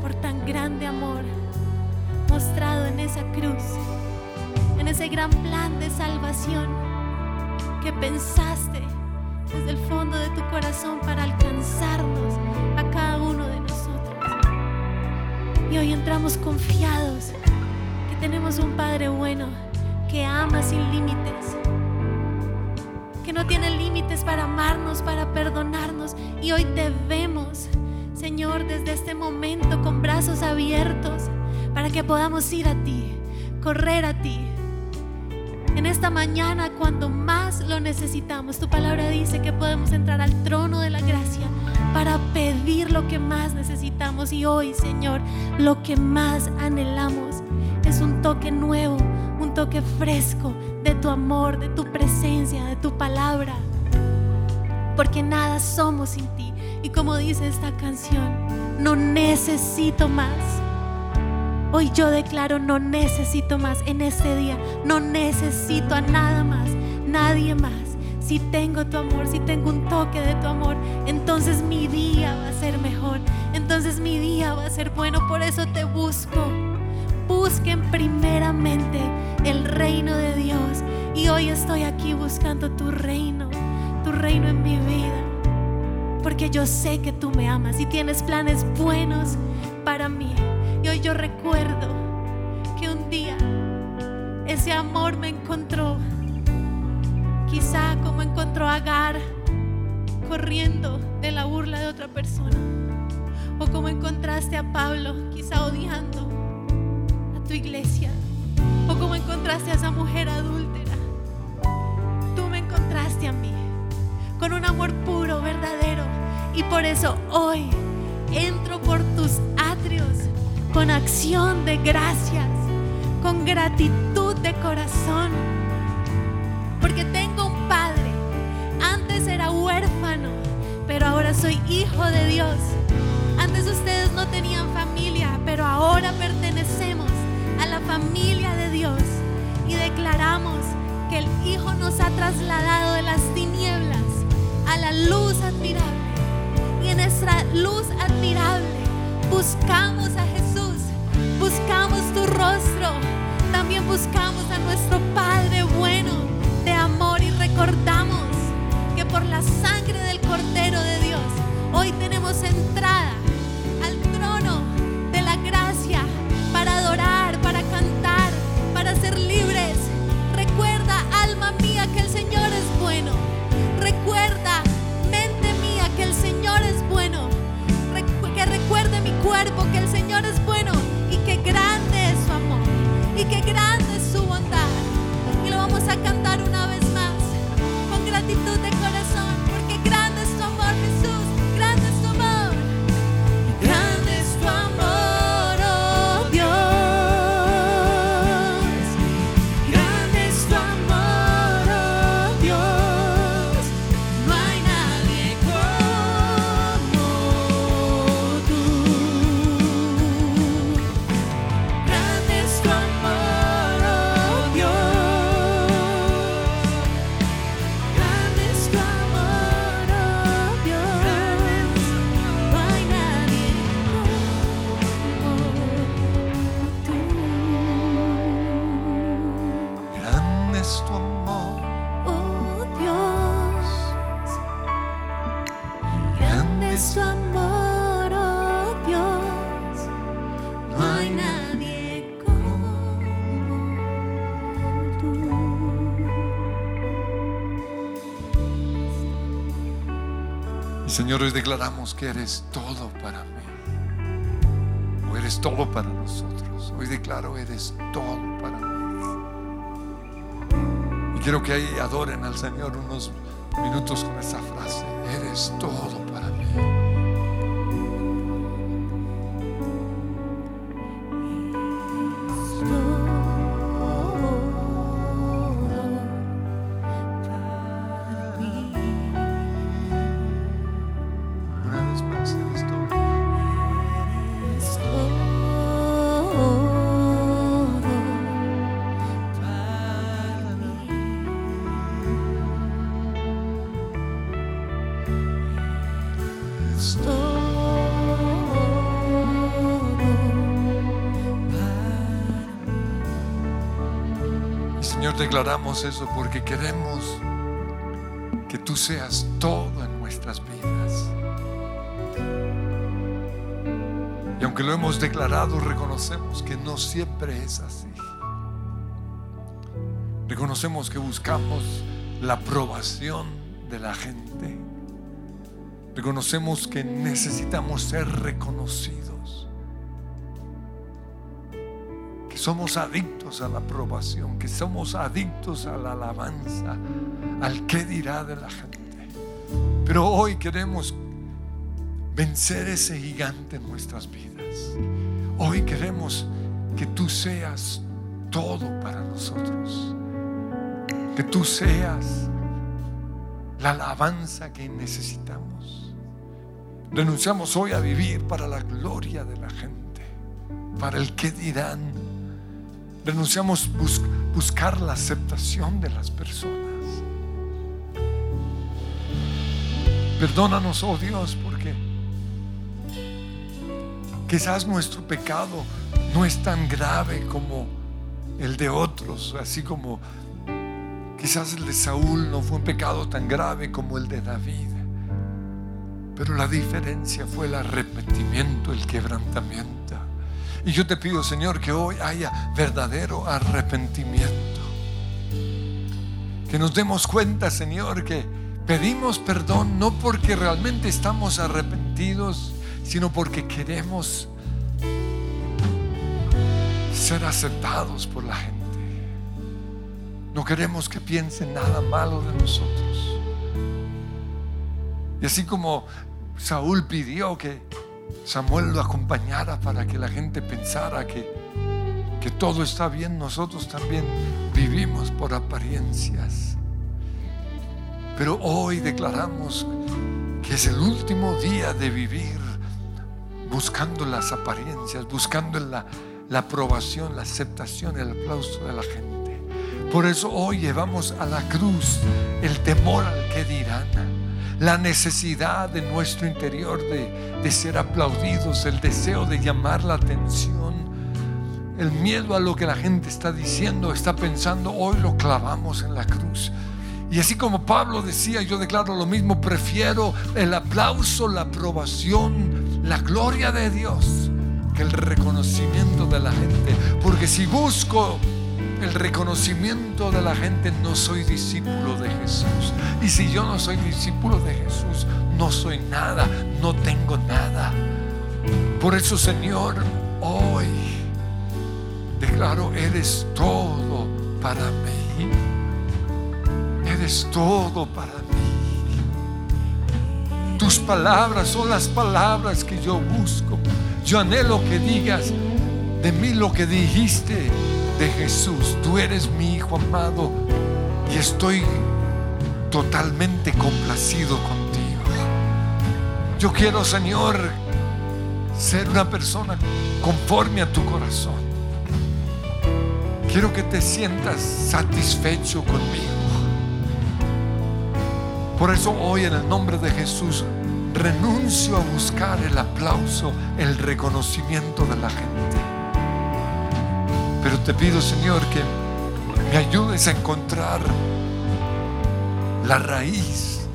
por tan grande amor mostrado en esa cruz, en ese gran plan de salvación que pensaste desde el fondo de tu corazón para alcanzarnos a cada uno de nosotros. Y hoy entramos confiados que tenemos un Padre bueno que ama sin límites, que no tiene límites para amarnos, para perdonarnos. Y hoy te vemos, Señor, desde este momento con brazos abiertos para que podamos ir a ti, correr a ti. En esta mañana, cuando más lo necesitamos, tu palabra dice que podemos entrar al trono de la gracia para pedir lo que más necesitamos. Y hoy, Señor, lo que más anhelamos es un toque nuevo, un toque fresco de tu amor, de tu presencia, de tu palabra. Porque nada somos sin ti. Y como dice esta canción, no necesito más. Hoy yo declaro, no necesito más en este día. No necesito a nada más, nadie más. Si tengo tu amor, si tengo un toque de tu amor, entonces mi día va a ser mejor. Entonces mi día va a ser bueno. Por eso te busco. Busquen primeramente el reino de Dios hoy estoy aquí buscando tu reino, tu reino en mi vida. Porque yo sé que tú me amas y tienes planes buenos para mí. Y hoy yo recuerdo que un día ese amor me encontró. Quizá como encontró a Agar corriendo de la burla de otra persona. O como encontraste a Pablo, quizá odiando a tu iglesia. O como encontraste a esa mujer adúltera. Tú me encontraste a mí con un amor puro, verdadero. Y por eso hoy entro por tus atrios con acción de gracias, con gratitud de corazón. Porque tengo un padre. Antes era huérfano, pero ahora soy hijo de Dios. Antes ustedes no tenían familia, pero ahora pertenecemos a la familia de Dios y declaramos que el Hijo nos ha trasladado de las tinieblas a la luz admirable. Y en nuestra luz admirable buscamos a Jesús, buscamos tu rostro, también buscamos a nuestro Padre bueno de amor y recordamos que por la sangre del Cordero de Dios hoy tenemos entrada Señor, hoy declaramos que eres todo para mí. O eres todo para nosotros. Hoy declaro, eres todo para mí. Y quiero que ahí adoren al Señor unos minutos con esa frase. Eres todo para declaramos eso porque queremos que tú seas todo en nuestras vidas. Y aunque lo hemos declarado, reconocemos que no siempre es así. Reconocemos que buscamos la aprobación de la gente. Reconocemos que necesitamos ser reconocidos. Somos adictos a la aprobación, que somos adictos a la alabanza, al qué dirá de la gente. Pero hoy queremos vencer ese gigante en nuestras vidas. Hoy queremos que tú seas todo para nosotros. Que tú seas la alabanza que necesitamos. Renunciamos hoy a vivir para la gloria de la gente, para el que dirán. Renunciamos bus- buscar la aceptación de las personas. Perdónanos, oh Dios, porque quizás nuestro pecado no es tan grave como el de otros, así como Quizás el de Saúl no fue un pecado tan grave como el de David, pero la diferencia fue el arrepentimiento, el quebrantamiento. Y yo te pido, Señor, que hoy haya verdadero arrepentimiento. Que nos demos cuenta, Señor, que pedimos perdón no porque realmente estamos arrepentidos, sino porque queremos ser aceptados por la gente. No queremos que piensen nada malo de nosotros. Y así como Saúl pidió que Samuel lo acompañara para que la gente pensara que, que todo está bien, nosotros también vivimos por apariencias. Pero hoy declaramos que es el último día de vivir buscando las apariencias, buscando la, la aprobación, la aceptación, el aplauso de la gente. Por eso hoy llevamos a la cruz el temor al que dirán, la necesidad de nuestro interior de, de ser aplaudidos, el deseo de llamar la atención, el miedo a lo que la gente está diciendo, está pensando, hoy lo clavamos en la cruz. Y así como Pablo decía, yo declaro lo mismo, prefiero el aplauso, la aprobación, la gloria de Dios que el reconocimiento de la gente. Porque si busco el reconocimiento de la gente, no soy discípulo de Jesús. Y si yo no soy discípulo de Jesús, no soy nada, no tengo nada. Por eso, Señor, hoy declaro, eres todo para mí. Eres todo para mí. Tus palabras son las palabras que yo busco. Yo anhelo que digas de mí lo que dijiste de Jesús. Tú eres mi Hijo amado y estoy totalmente complacido contigo. Yo quiero, Señor, ser una persona conforme a tu corazón. Quiero que te sientas satisfecho conmigo. Por eso hoy en el nombre de Jesús renuncio a buscar el aplauso, el reconocimiento de la gente. Pero te pido, Señor, que me ayudes a encontrar la raíz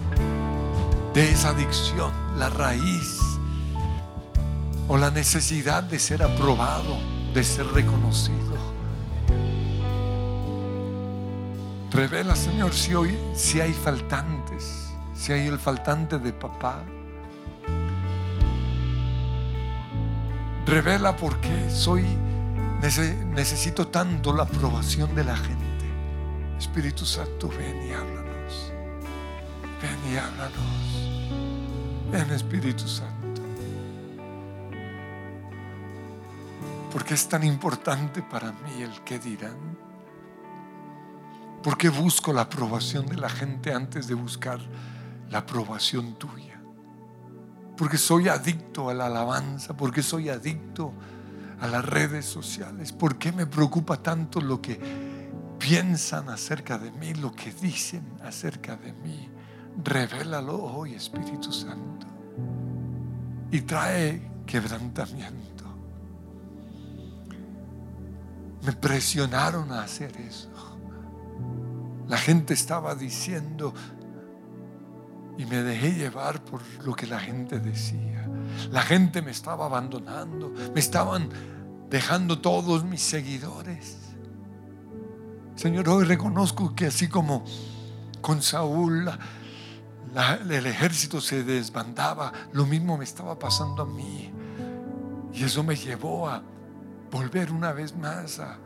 de esa adicción, la raíz o la necesidad de ser aprobado, de ser reconocido. Revela, Señor, si hoy si hay faltantes, si hay el faltante de papá. Revela por qué soy necesito tanto la aprobación de la gente. Espíritu Santo, ven y háblanos. Ven y háblanos. Ven Espíritu Santo. Porque es tan importante para mí el que dirán. Porque busco la aprobación de la gente antes de buscar la aprobación tuya. Porque soy adicto a la alabanza, porque soy adicto a las redes sociales? ¿Por qué me preocupa tanto lo que piensan acerca de mí, lo que dicen acerca de mí? Revélalo hoy, Espíritu Santo. Y trae quebrantamiento. Me presionaron a hacer eso. La gente estaba diciendo y me dejé llevar por lo que la gente decía. La gente me estaba abandonando, me estaban dejando todos mis seguidores. Señor, hoy reconozco que así como con Saúl el ejército se desbandaba, lo mismo me estaba pasando a mí. Y eso me llevó a volver una vez más a,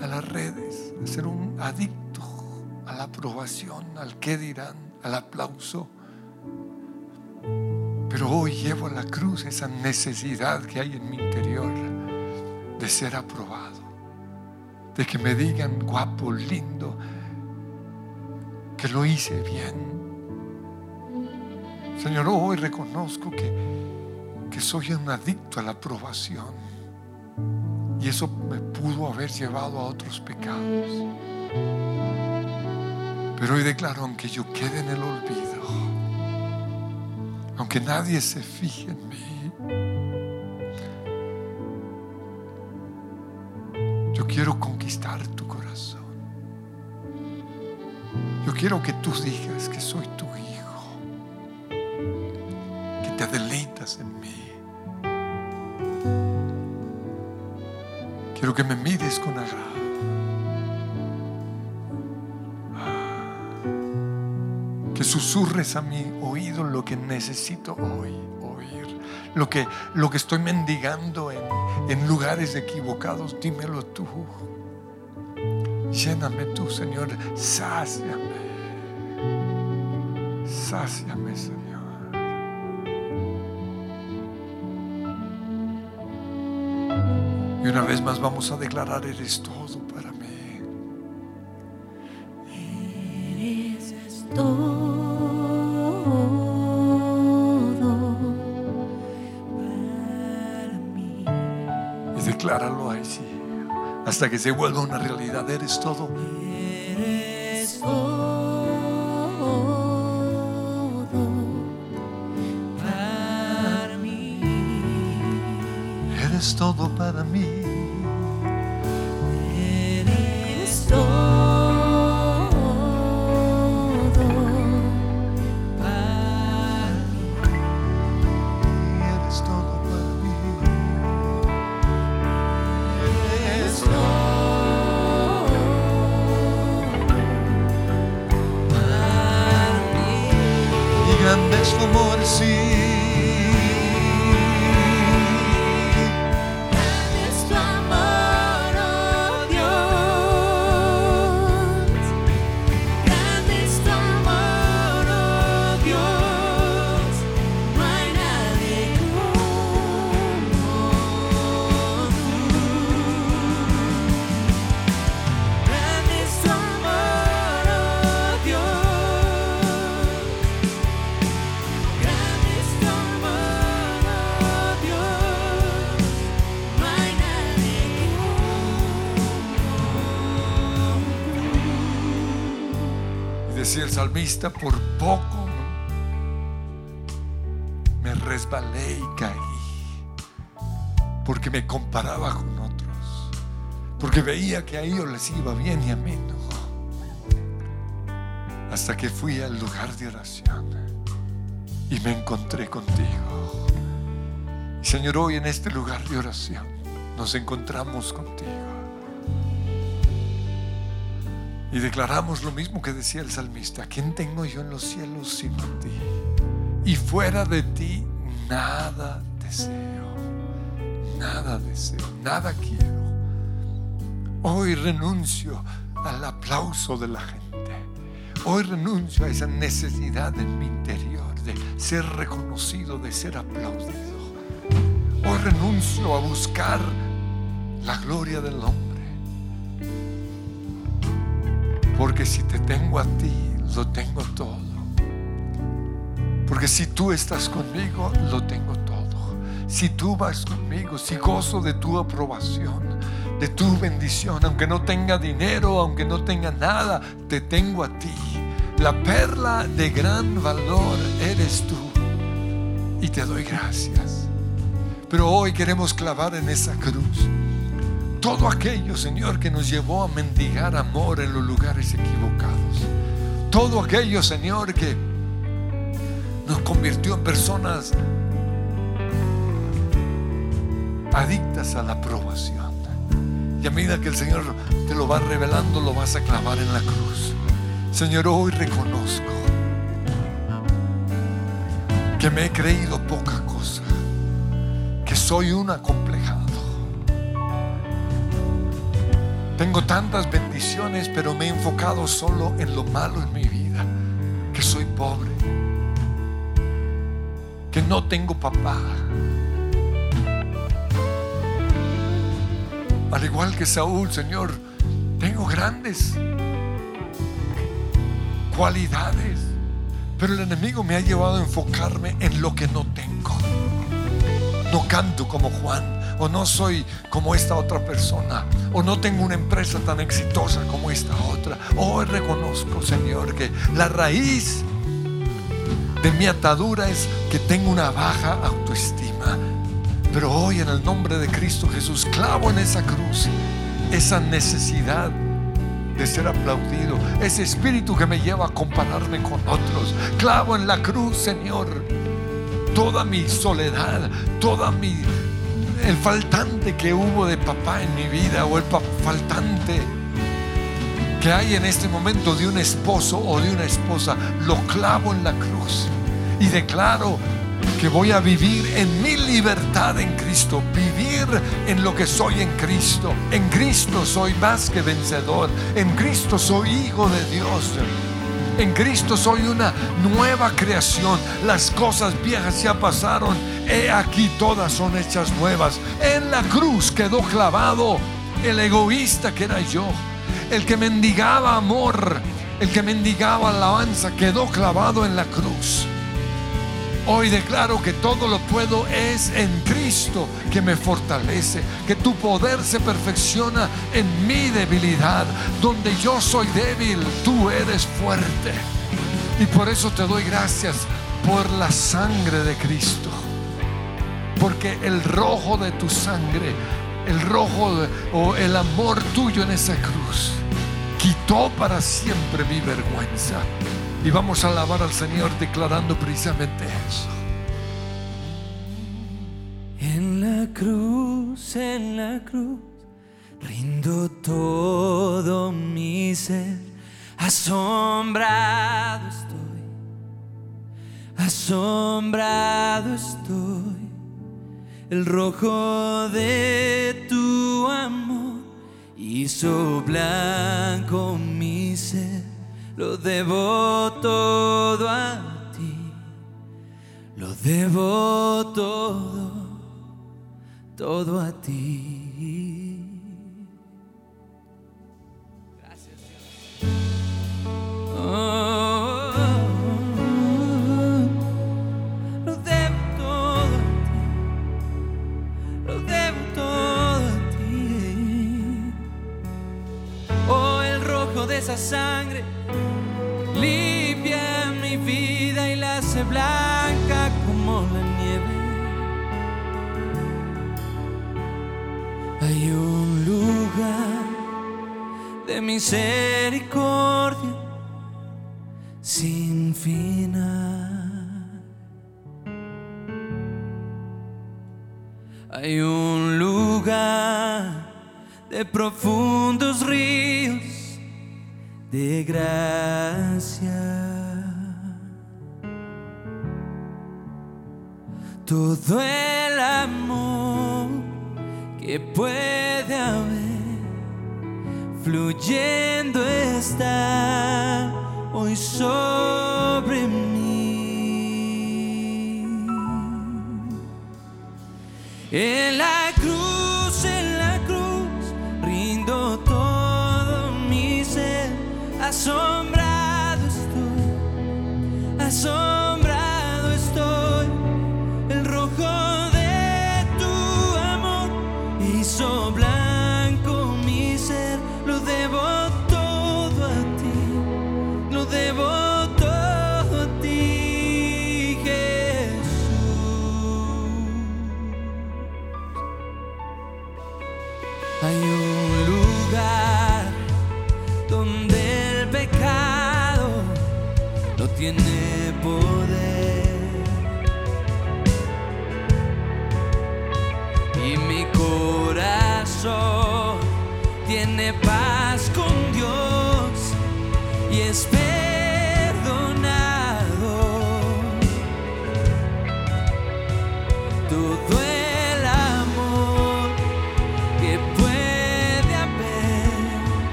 a las redes, a ser un adicto a la aprobación, al qué dirán, al aplauso. Pero hoy llevo a la cruz esa necesidad que hay en mi interior de ser aprobado, de que me digan guapo, lindo, que lo hice bien. Señor, hoy reconozco que, que soy un adicto a la aprobación y eso me pudo haber llevado a otros pecados. Pero hoy declaro, aunque yo quede en el olvido, aunque nadie se fije en mí. Yo quiero conquistar tu corazón. Yo quiero que tú digas que soy tu hijo, que te deleitas en mí. Quiero que me mires con agrado. Que susurres a mi oído lo que necesito hoy oír. Lo que, lo que estoy mendigando en, en lugares equivocados, dímelo tú. Lléname tú, Señor. Sáciame. Sáciame, Señor. Y una vez más vamos a declarar, eres todo Hasta que se vuelva una realidad, eres todo. El salmista, por poco me resbalé y caí. Porque me comparaba con otros. Porque veía que a ellos les iba bien y a mí no. Hasta que fui al lugar de oración y me encontré contigo. Señor, hoy en este lugar de oración nos encontramos contigo. Y declaramos lo mismo que decía el salmista, ¿quién tengo yo en los cielos sino ti? Y fuera de ti nada deseo, nada deseo, nada quiero. Hoy renuncio al aplauso de la gente. Hoy renuncio a esa necesidad en mi interior de ser reconocido, de ser aplaudido. Hoy renuncio a buscar la gloria del hombre. Porque si te tengo a ti, lo tengo todo. Porque si tú estás conmigo, lo tengo todo. Si tú vas conmigo, si gozo de tu aprobación, de tu bendición, aunque no tenga dinero, aunque no tenga nada, te tengo a ti. La perla de gran valor eres tú. Y te doy gracias. Pero hoy queremos clavar en esa cruz todo aquello, Señor, que nos llevó a mendigar amor en los lugares equivocados. Todo aquello, Señor, que nos convirtió en personas adictas a la aprobación. Y a medida que el Señor te lo va revelando, lo vas a clavar en la cruz. Señor, hoy reconozco que me he creído poca cosa, que soy un acomplejado. Tengo tantas bendiciones, pero me he enfocado solo en lo malo en mi vida, que soy pobre, que no tengo papá. Al igual que Saúl, Señor, tengo grandes cualidades, pero el enemigo me ha llevado a enfocarme en lo que no tengo. No canto como Juan, o no soy como esta otra persona, o no tengo una empresa tan exitosa como esta otra. Hoy reconozco, Señor, que la raíz de mi atadura es que tengo una baja autoestima. Pero hoy en el nombre de Cristo Jesús clavo en esa cruz esa necesidad de ser aplaudido. Ese espíritu que me lleva a compararme con otros. Clavo en la cruz, Señor, toda mi soledad, toda mi el faltante que hubo de papá en mi vida o el faltante que hay en este momento de un esposo o de una esposa, lo clavo en la cruz y declaro que voy a vivir en mi libertad en Cristo, vivir en lo que soy en Cristo. En Cristo soy más que vencedor, en Cristo soy hijo de Dios. En Cristo soy una nueva creación. Las cosas viejas ya pasaron. He aquí todas son hechas nuevas. En la cruz quedó clavado el egoísta que era yo. El que mendigaba amor, el que mendigaba alabanza, quedó clavado en la cruz. Hoy declaro que todo lo puedo es en Cristo que me fortalece, que tu poder se perfecciona en mi debilidad. Donde yo soy débil, tú eres fuerte. Y por eso te doy gracias por la sangre de Cristo. Porque el rojo de tu sangre, el rojo o el amor tuyo en esa cruz, quitó para siempre mi vergüenza. Y vamos a alabar al Señor declarando precisamente eso. En la cruz, en la cruz, rindo todo mi ser. Asombrado estoy, asombrado estoy. El rojo de tu amor hizo blanco mi ser lo debo todo a ti, lo debo todo, todo a ti. Gracias Dios. Oh, lo debo todo a ti, lo debo todo a ti. Oh, el rojo de esa sangre limpia mi vida y la hace blanca como la nieve. Hay un lugar de misericordia sin final. Hay un lugar de profundos ríos de gracia. Todo el amor que puede haber fluyendo está hoy sobre mí. En la cruz, asombrado estoy, asombrado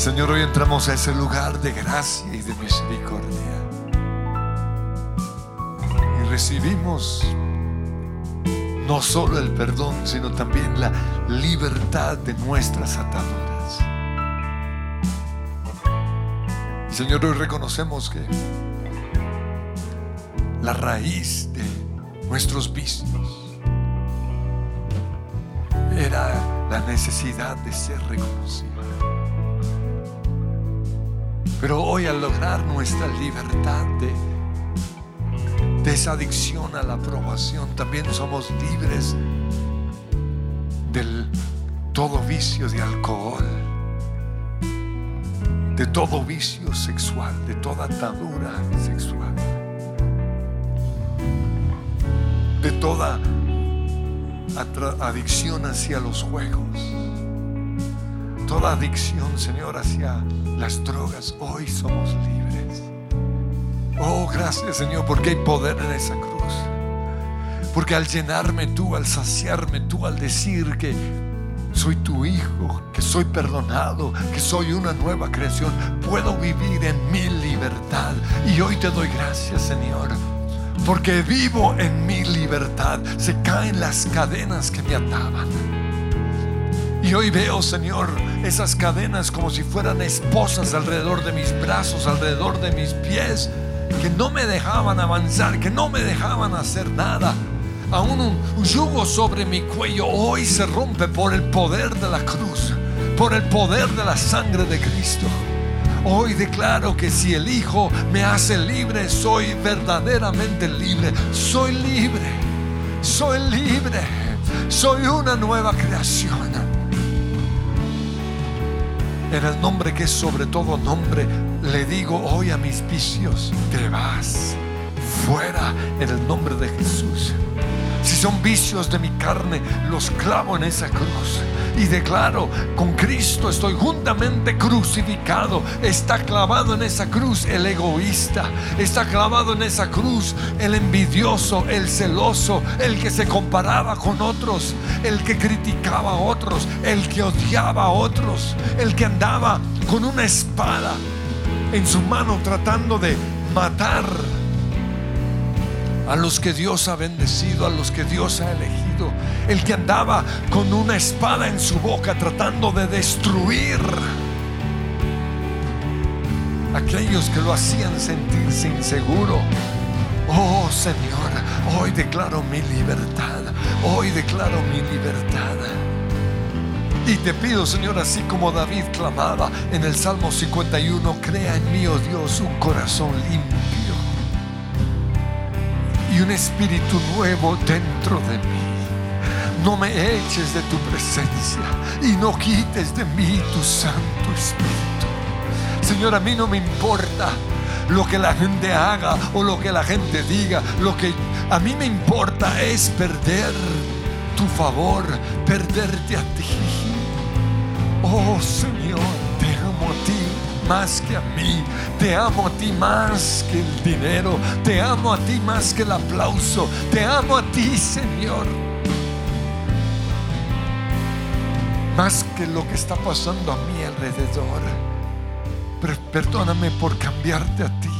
Señor, hoy entramos a ese lugar de gracia y de misericordia. Y recibimos no solo el perdón, sino también la libertad de nuestras ataduras. Señor, hoy reconocemos que la raíz de nuestros vicios era la necesidad de ser reconocido. Pero hoy al lograr nuestra libertad de, de esa adicción a la aprobación, también somos libres del todo vicio de alcohol, de todo vicio sexual, de toda atadura sexual, de toda adicción hacia los juegos, toda adicción, Señor, hacia las drogas, hoy somos libres. Oh, gracias Señor, porque hay poder en esa cruz. Porque al llenarme tú, al saciarme tú, al decir que soy tu hijo, que soy perdonado, que soy una nueva creación, puedo vivir en mi libertad. Y hoy te doy gracias, Señor, porque vivo en mi libertad. Se caen las cadenas que me ataban. Y hoy veo, Señor, esas cadenas como si fueran esposas alrededor de mis brazos, alrededor de mis pies, que no me dejaban avanzar, que no me dejaban hacer nada. Aún un yugo sobre mi cuello hoy se rompe por el poder de la cruz, por el poder de la sangre de Cristo. Hoy declaro que si el Hijo me hace libre, soy verdaderamente libre. Soy libre, soy libre, soy una nueva creación. En el nombre que es sobre todo nombre, le digo hoy a mis vicios, te vas fuera en el nombre de Jesús. Si son vicios de mi carne, los clavo en esa cruz y declaro, con Cristo estoy juntamente crucificado. Está clavado en esa cruz el egoísta, está clavado en esa cruz el envidioso, el celoso, el que se comparaba con otros, el que criticaba a otros, el que odiaba a otros, el que andaba con una espada en su mano tratando de matar a los que Dios ha bendecido, a los que Dios ha elegido, el que andaba con una espada en su boca tratando de destruir aquellos que lo hacían sentirse inseguro. Oh Señor, hoy declaro mi libertad, hoy declaro mi libertad. Y te pido, Señor, así como David clamaba en el Salmo 51, crea en mí, oh Dios, un corazón limpio y un espíritu nuevo dentro de mí. No me eches de tu presencia y no quites de mí tu Santo Espíritu. Señor, a mí no me importa lo que la gente haga o lo que la gente diga. Lo que a mí me importa es perder tu favor, perderte a ti. Oh Señor, más que a mí. Te amo a ti más que el dinero. Te amo a ti más que el aplauso. Te amo a ti, Señor. Más que lo que está pasando a mi alrededor. perdóname por cambiarte a ti.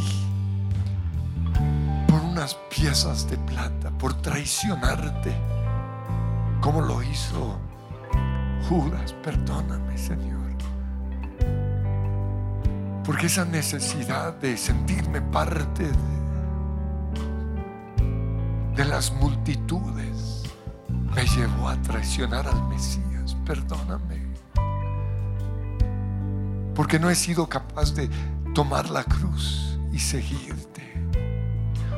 Por unas piezas de plata. Por traicionarte. Como lo hizo Judas. Perdóname, Señor. Porque esa necesidad de sentirme parte de, las multitudes me llevó a traicionar al Mesías. Perdóname. Porque no he sido capaz de tomar la cruz y seguirte.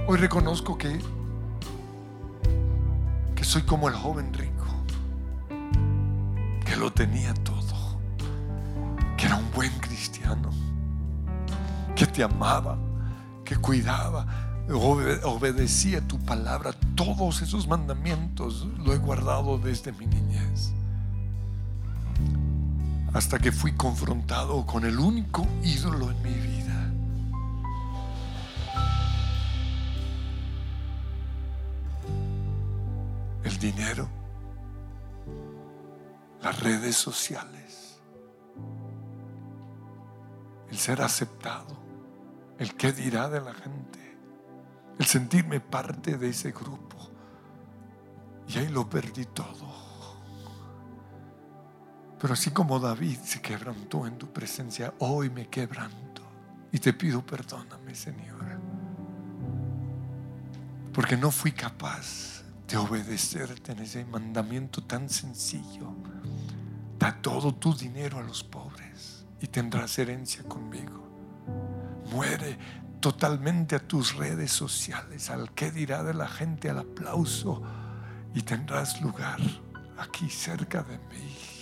Hoy reconozco que, que soy como el joven rico, que lo tenía todo, que era un buen cristiano te amaba, que cuidaba, obedecía tu palabra. Todos esos mandamientos lo he guardado desde mi niñez. Hasta que fui confrontado con el único ídolo en mi vida. El dinero, las redes sociales el ser aceptado, el qué dirá de la gente, el sentirme parte de ese grupo. Y ahí lo perdí todo. Pero así como David se quebrantó en tu presencia, hoy me quebranto y te pido perdóname, Señor. Porque no fui capaz de obedecerte en ese mandamiento tan sencillo. Da todo tu dinero a los pobres y tendrás herencia conmigo. Muere totalmente a tus redes sociales, al que dirá de la gente, al aplauso, y tendrás lugar aquí cerca de mí.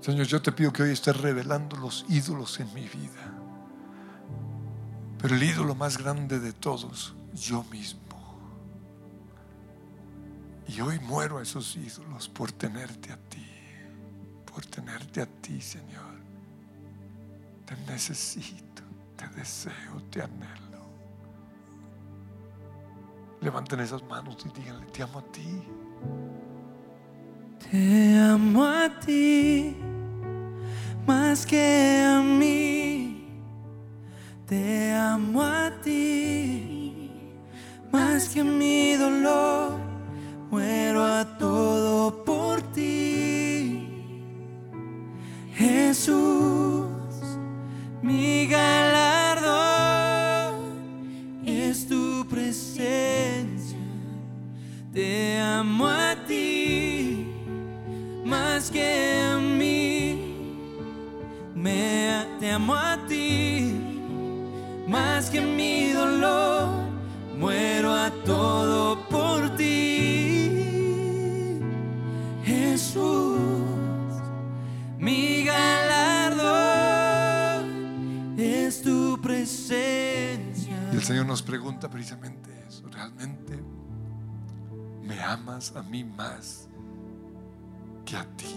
Señor, yo te pido que hoy estés revelando los ídolos en mi vida. Pero el ídolo más grande de todos, yo mismo. Y hoy muero a esos ídolos por tenerte a ti, a ti, Señor. Te necesito, te deseo, te anhelo. Levanten esas manos y díganle, te amo a ti. Te amo a ti más que a mí. Te amo a ti más que mi dolor. Muero a todo Jesús, mi galardón es tu presencia. Te amo a ti más que a mí. Me, te amo a ti más que mi dolor. Muero a todo Señor nos pregunta precisamente eso. ¿Realmente me amas a mí más que a ti?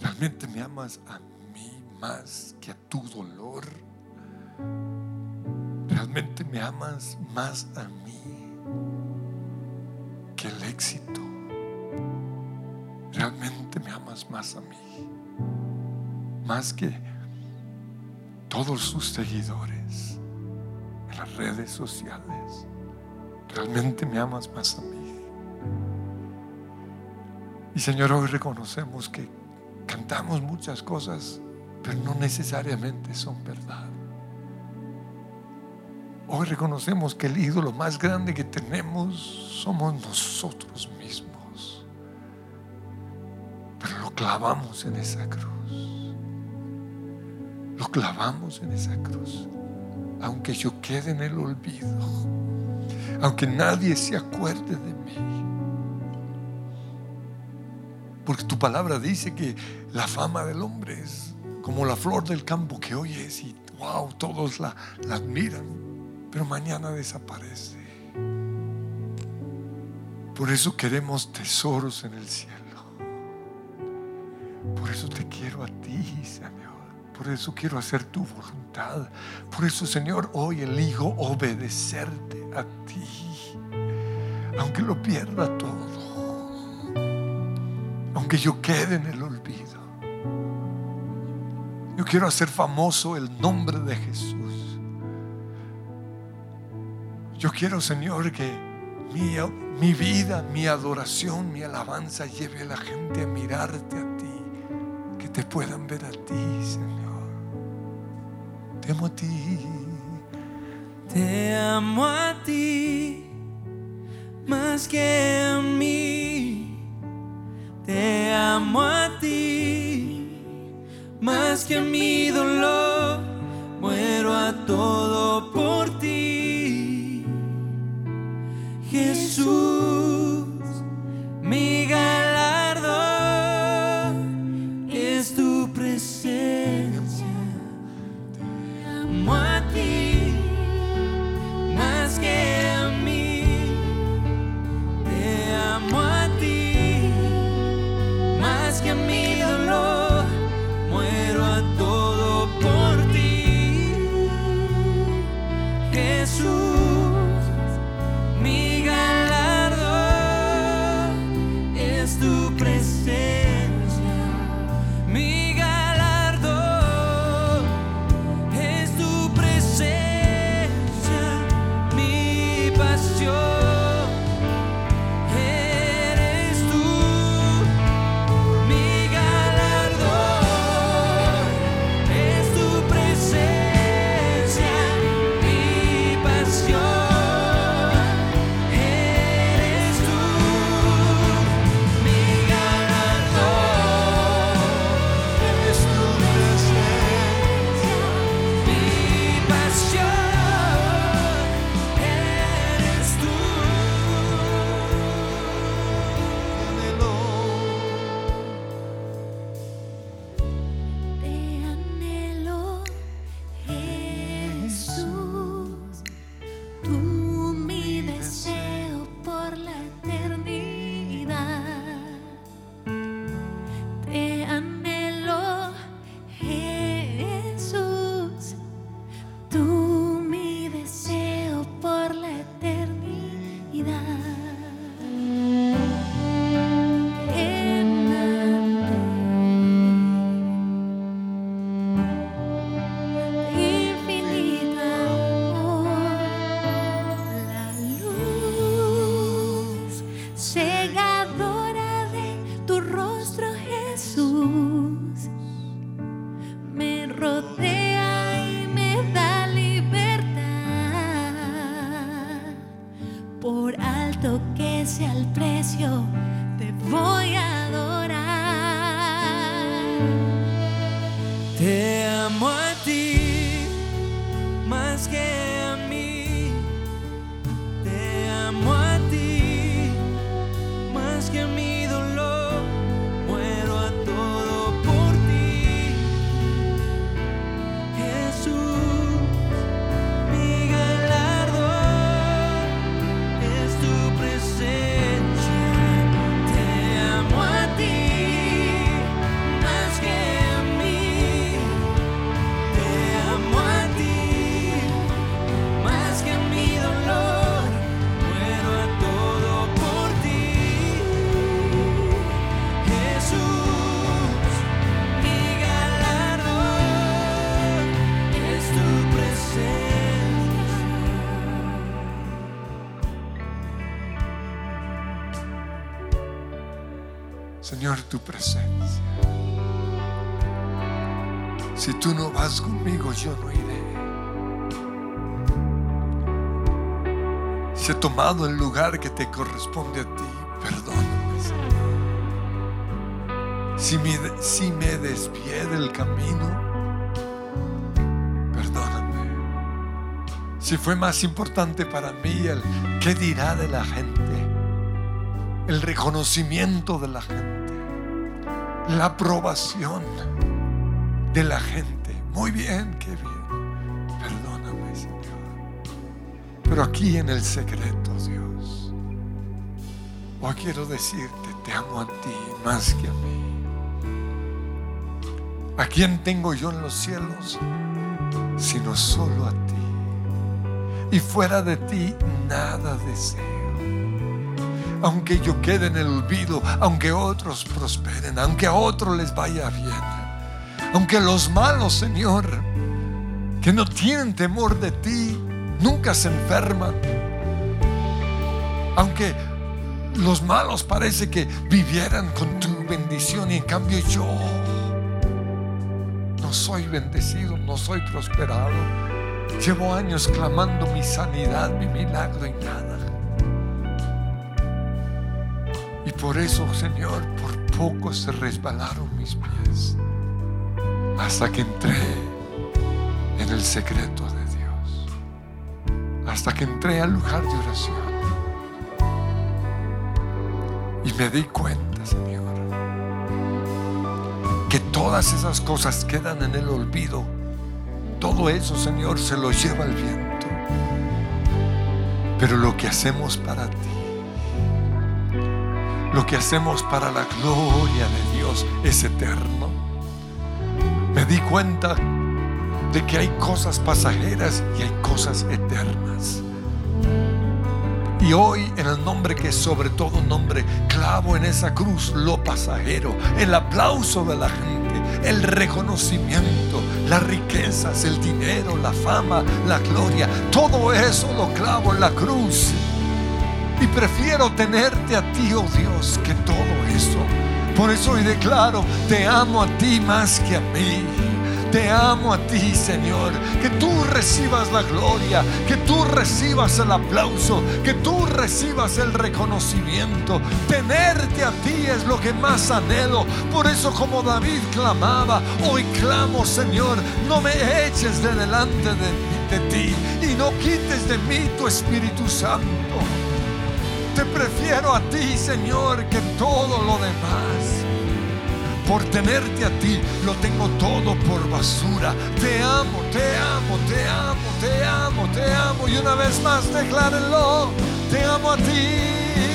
¿Realmente me amas a mí más que a tu dolor? ¿Realmente me amas más a mí que el éxito? ¿Realmente me amas más a mí? Más que todos sus seguidores las redes sociales. ¿Realmente me amas más a mí? Y Señor, hoy reconocemos que cantamos muchas cosas, pero no necesariamente son verdad. Hoy reconocemos que el ídolo más grande que tenemos somos nosotros mismos. Pero lo clavamos en esa cruz. Lo clavamos en esa cruz. Aunque yo quede en el olvido. Aunque nadie se acuerde de mí. Porque tu palabra dice que la fama del hombre es como la flor del campo que hoy es y wow, todos la, admiran, pero mañana desaparece. Por eso queremos tesoros en el cielo. Por eso te quiero a ti, Señor. Por eso quiero hacer tu voluntad. Por eso, Señor, hoy elijo obedecerte a ti. Aunque lo pierda todo aunque yo quede en el olvido. Yo quiero hacer famoso el nombre de Jesús. Yo quiero, Señor, que mi, vida, mi adoración, mi alabanza lleve a la gente a mirarte a ti, te puedan ver a ti, Señor. Te amo a ti. Te amo a ti más que a mí. Te amo a ti más que a mi dolor. Muero a todo por ti. Jesús, Señor, tu presencia. Si tú no vas conmigo, yo no iré. Si he tomado el lugar que te corresponde a ti, perdóname, Señor. Si me, si me del camino, perdóname. Si fue más importante para mí el qué dirá de la gente, el reconocimiento de la gente, la aprobación de la gente. Muy bien, qué bien. Perdóname, Señor. Pero aquí en el secreto, Dios, hoy quiero decirte, te amo a ti más que a mí. ¿A quién tengo yo en los cielos? Sino solo a ti. Y fuera de ti nada deseo aunque yo quede en el olvido, aunque otros prosperen, aunque a otros les vaya bien, aunque los malos, Señor, que no tienen temor de ti, nunca se enferman, aunque los malos parece que vivieran con tu bendición y en cambio yo no soy bendecido, no soy prosperado. Llevo años clamando mi sanidad, mi milagro y nada. Por eso, Señor, por poco se resbalaron mis pies. Hasta que entré en el secreto de Dios. Hasta que entré al lugar de oración. Y me di cuenta, Señor, que todas esas cosas quedan en el olvido. Todo eso, Señor, se lo lleva el viento. Pero lo que hacemos para ti lo que hacemos para la gloria de Dios es eterno. Me di cuenta de que hay cosas pasajeras y hay cosas eternas. Y hoy, en el nombre que es sobre todo nombre, clavo en esa cruz lo pasajero, el aplauso de la gente, el reconocimiento, las riquezas, el dinero, la fama, la gloria. Todo eso lo clavo en la cruz. Prefiero tenerte a ti, oh Dios, que todo eso. Por eso hoy declaro, te amo a ti más que a mí. Te amo a ti, Señor. Que tú recibas la gloria, que tú recibas el aplauso, que tú recibas el reconocimiento. Tenerte a ti es lo que más anhelo. Por eso como David clamaba, hoy clamo, Señor, no me eches de delante de, de ti y no quites de mí tu Espíritu Santo. Prefiero a ti, Señor, que todo lo demás por tenerte a ti, lo tengo todo por basura. Te amo, te amo, te amo, te amo, te amo. Y una vez más, declárenlo, te amo a ti.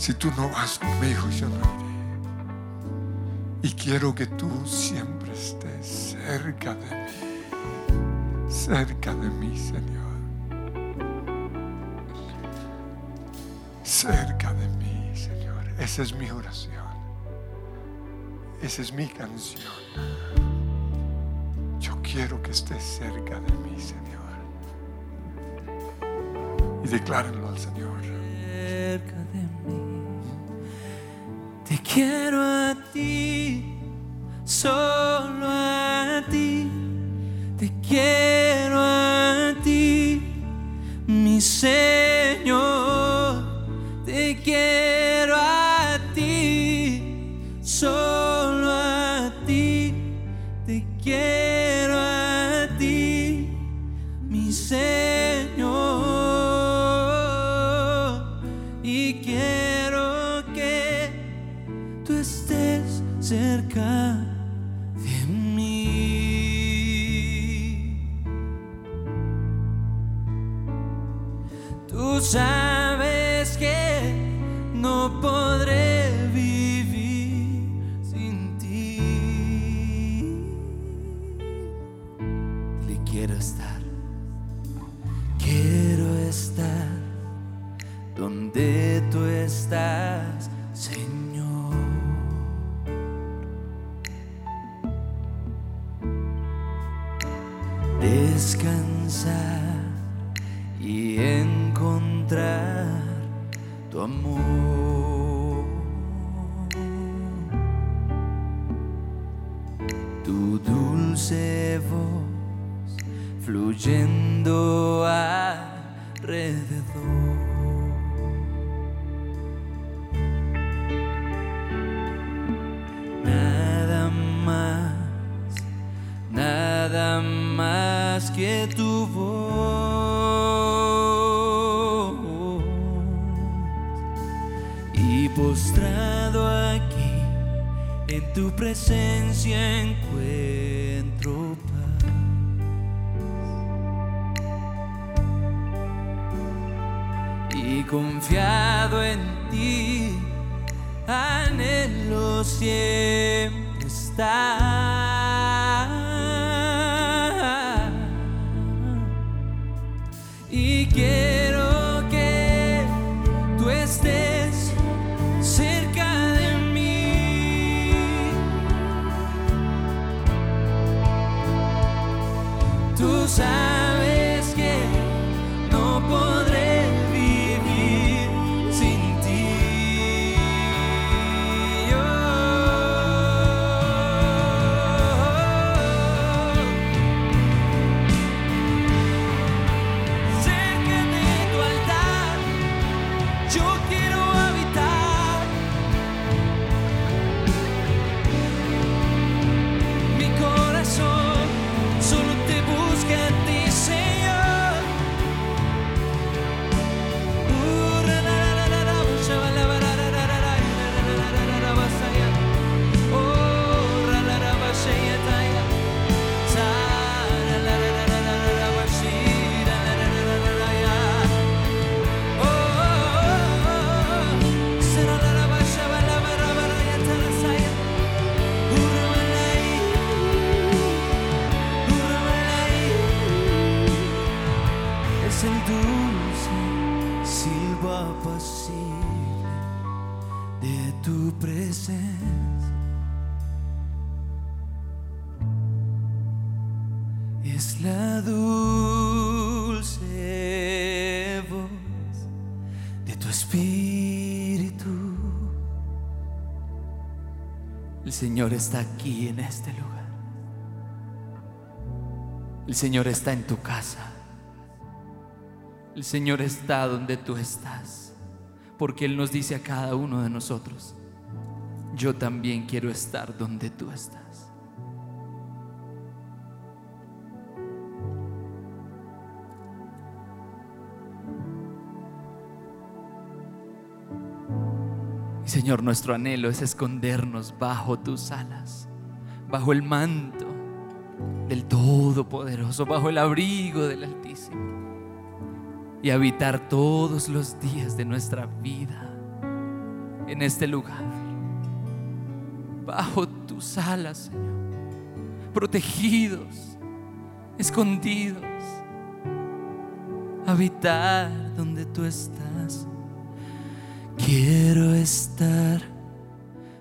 Si tú no vas conmigo, yo no iré. Y quiero que tú siempre estés cerca de mí, cerca de mí, Señor. Cerca de mí, Señor. Esa es mi oración. Esa es mi canción. Yo quiero que estés cerca de mí, Señor. Y declárenlo al Señor. Quiero a ti, solo a ti. Te quiero dulce voz fluyendo alrededor. Nada más, nada más que tu voz. Y postrado aquí, en tu presencia confiado en ti, anhelo siempre estar. Y quiero que tú estés cerca de mí. Tú sabes Señor está aquí en este lugar. El Señor está en tu casa. El Señor está donde tú estás. Porque Él nos dice a cada uno de nosotros, yo también quiero estar donde tú estás. Señor, nuestro anhelo es escondernos bajo tus alas, bajo el manto del Todopoderoso, bajo el abrigo del Altísimo y habitar todos los días de nuestra vida en este lugar, bajo tus alas, Señor, protegidos, escondidos, habitar donde tú estás. Quiero estar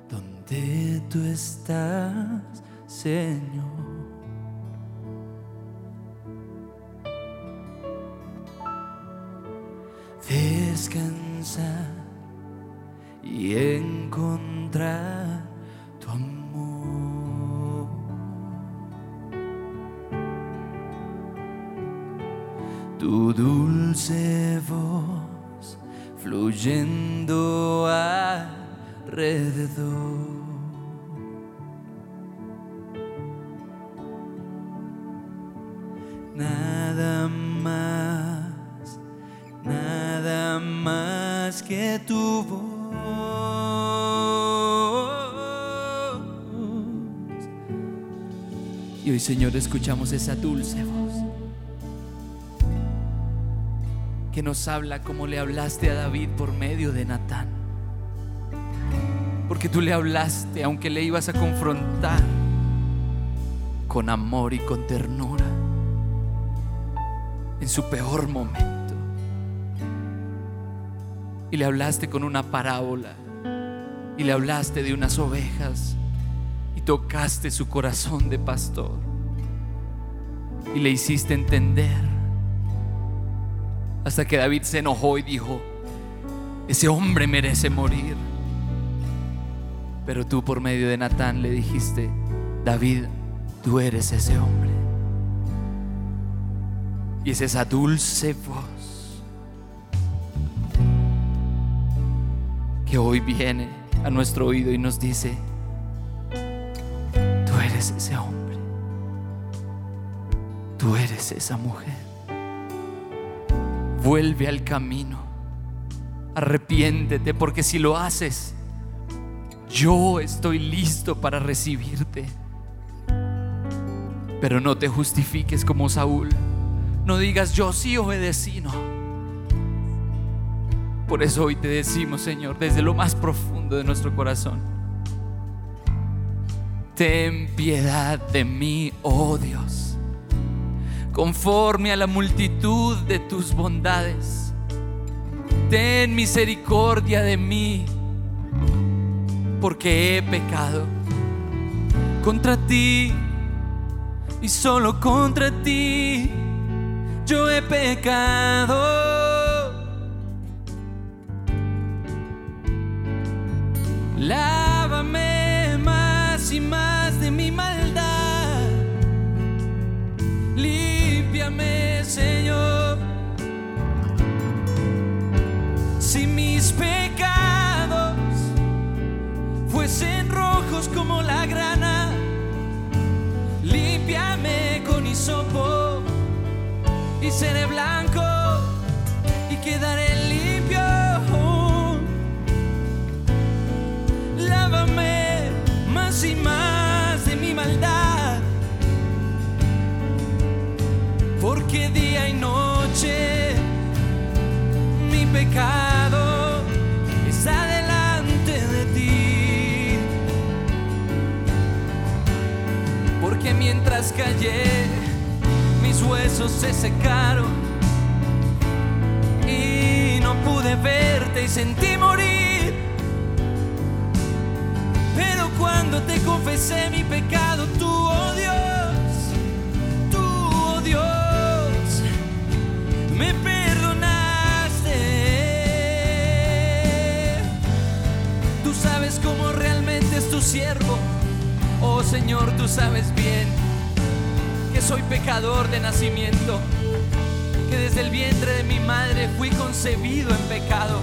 donde tú estás, Señor. descansar y encontrar tu amor. Tu dulce voz fluyendo alrededor. Nada más, nada más que tu voz. Y hoy, Señor, escuchamos esa dulce voz nos habla como le hablaste a David por medio de Natán. Porque tú le hablaste, aunque le ibas a confrontar con amor y con ternura en su peor momento. Y le hablaste con una parábola. Y le hablaste de unas ovejas. Y tocaste su corazón de pastor. Y le hiciste entender. Hasta que David se enojó y dijo, ese hombre merece morir. Pero tú por medio de Natán le dijiste, David, tú eres ese hombre. Y es esa dulce voz que hoy viene a nuestro oído y nos dice, tú eres ese hombre, tú eres esa mujer. Vuelve al camino, arrepiéntete porque si lo haces, yo estoy listo para recibirte. Pero no te justifiques como Saúl. No digas yo sí obedecí, no. Por eso hoy te decimos, Señor, desde lo más profundo de nuestro corazón, ten piedad de mí, oh Dios, conforme a la multitud de tus bondades. Ten misericordia de mí, porque he pecado contra ti y solo contra ti yo he pecado. Lávame más y más de mi maldad. Como la grana, límpiame con hisopo y seré blanco y quedaré limpio. Lávame más y más de mi maldad, porque día y noche mi pecado Mientras callé, mis huesos se secaron y no pude verte y sentí morir cuando te confesé mi pecado, tú, oh Dios, tú, oh Dios, me perdonaste. Tú sabes cómo realmente es tu siervo. Oh Señor, tú sabes bien que soy pecador de nacimiento, que desde el vientre de mi madre fui concebido en pecado.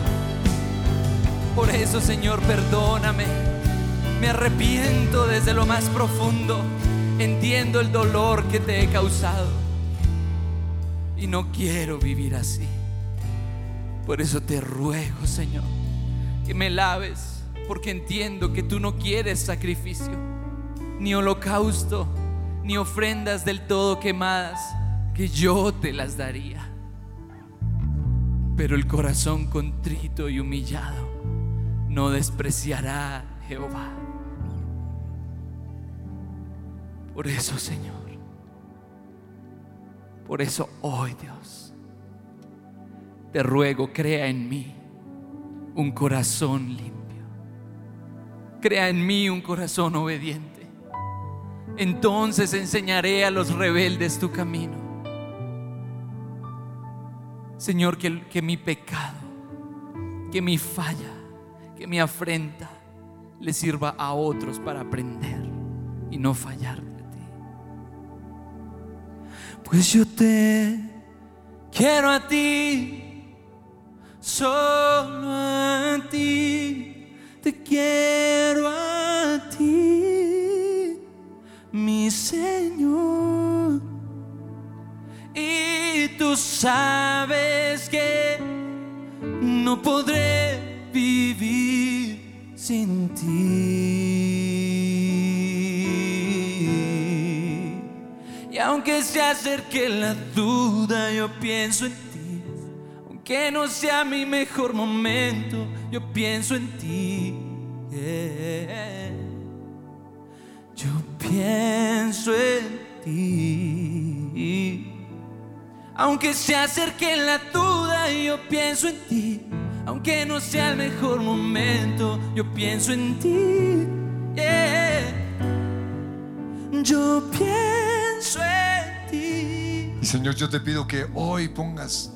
Por eso, Señor, perdóname. Me arrepiento desde lo más profundo. Entiendo el dolor que te he causado. Y no quiero vivir así. Por eso te ruego, Señor, que me laves, porque entiendo que tú no quieres sacrificio, ni holocausto, ni ofrendas del todo quemadas, que yo te las daría. Pero el corazón contrito y humillado no despreciará Jehová. Por eso, Señor, por eso hoy, Dios, te ruego, crea en mí un corazón limpio. Crea en mí un corazón obediente. Entonces enseñaré a los rebeldes tu camino. Señor, que, que mi pecado, que mi falla, que mi afrenta le sirva a otros para aprender y no fallar de ti. Pues yo te quiero a ti, solo a ti, te quiero a ti, mi Señor. Y tú sabes que no podré vivir sin ti. Y aunque se acerque la duda, yo pienso en ti. Aunque no sea mi mejor momento, yo pienso en ti. Pienso en ti. Aunque se acerque la duda, yo pienso en ti. Aunque no sea el mejor momento, yo pienso en ti. Yo pienso en ti. Y Señor, yo te pido que hoy pongas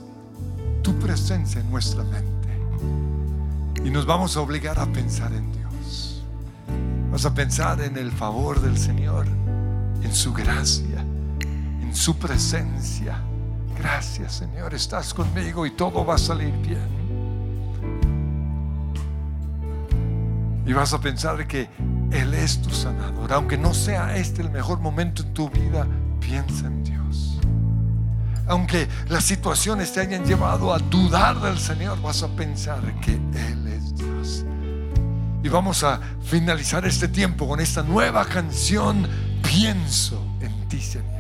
tu presencia en nuestra mente. Y nos vamos a obligar a pensar en Dios. Vamos a pensar en el favor del Señor, en su gracia, en su presencia. Gracias, Señor, estás conmigo y todo va a salir bien. Y vas a pensar que Él es tu sanador. Aunque no sea este el mejor momento en tu vida, piensa en Dios. Aunque las situaciones te hayan llevado a dudar del Señor, vas a pensar que Él es Dios. Y vamos a finalizar este tiempo con esta nueva canción, Pienso en ti, Señor.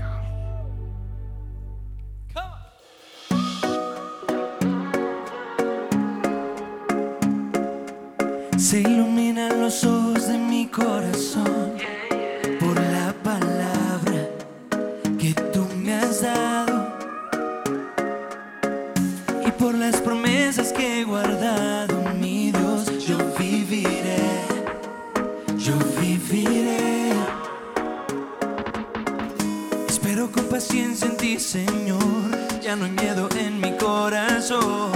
Se iluminan los ojos de mi corazón Ya no hay miedo en mi corazón.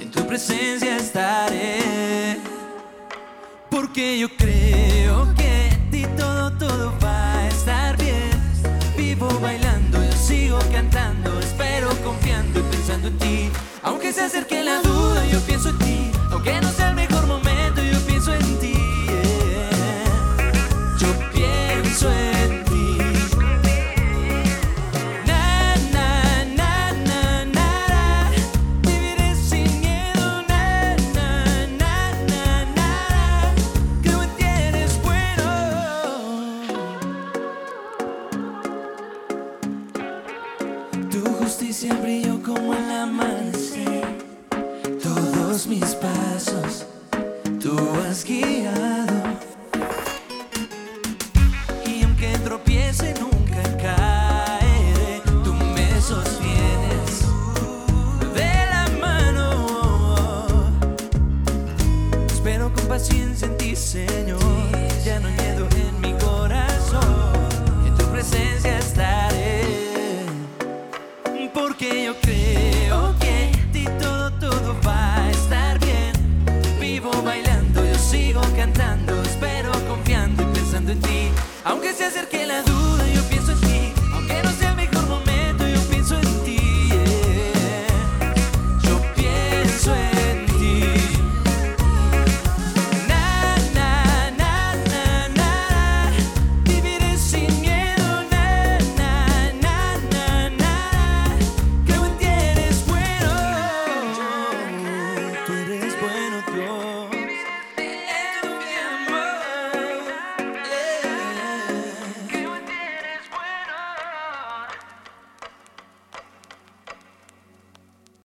En tu presencia estaré. Porque yo creo que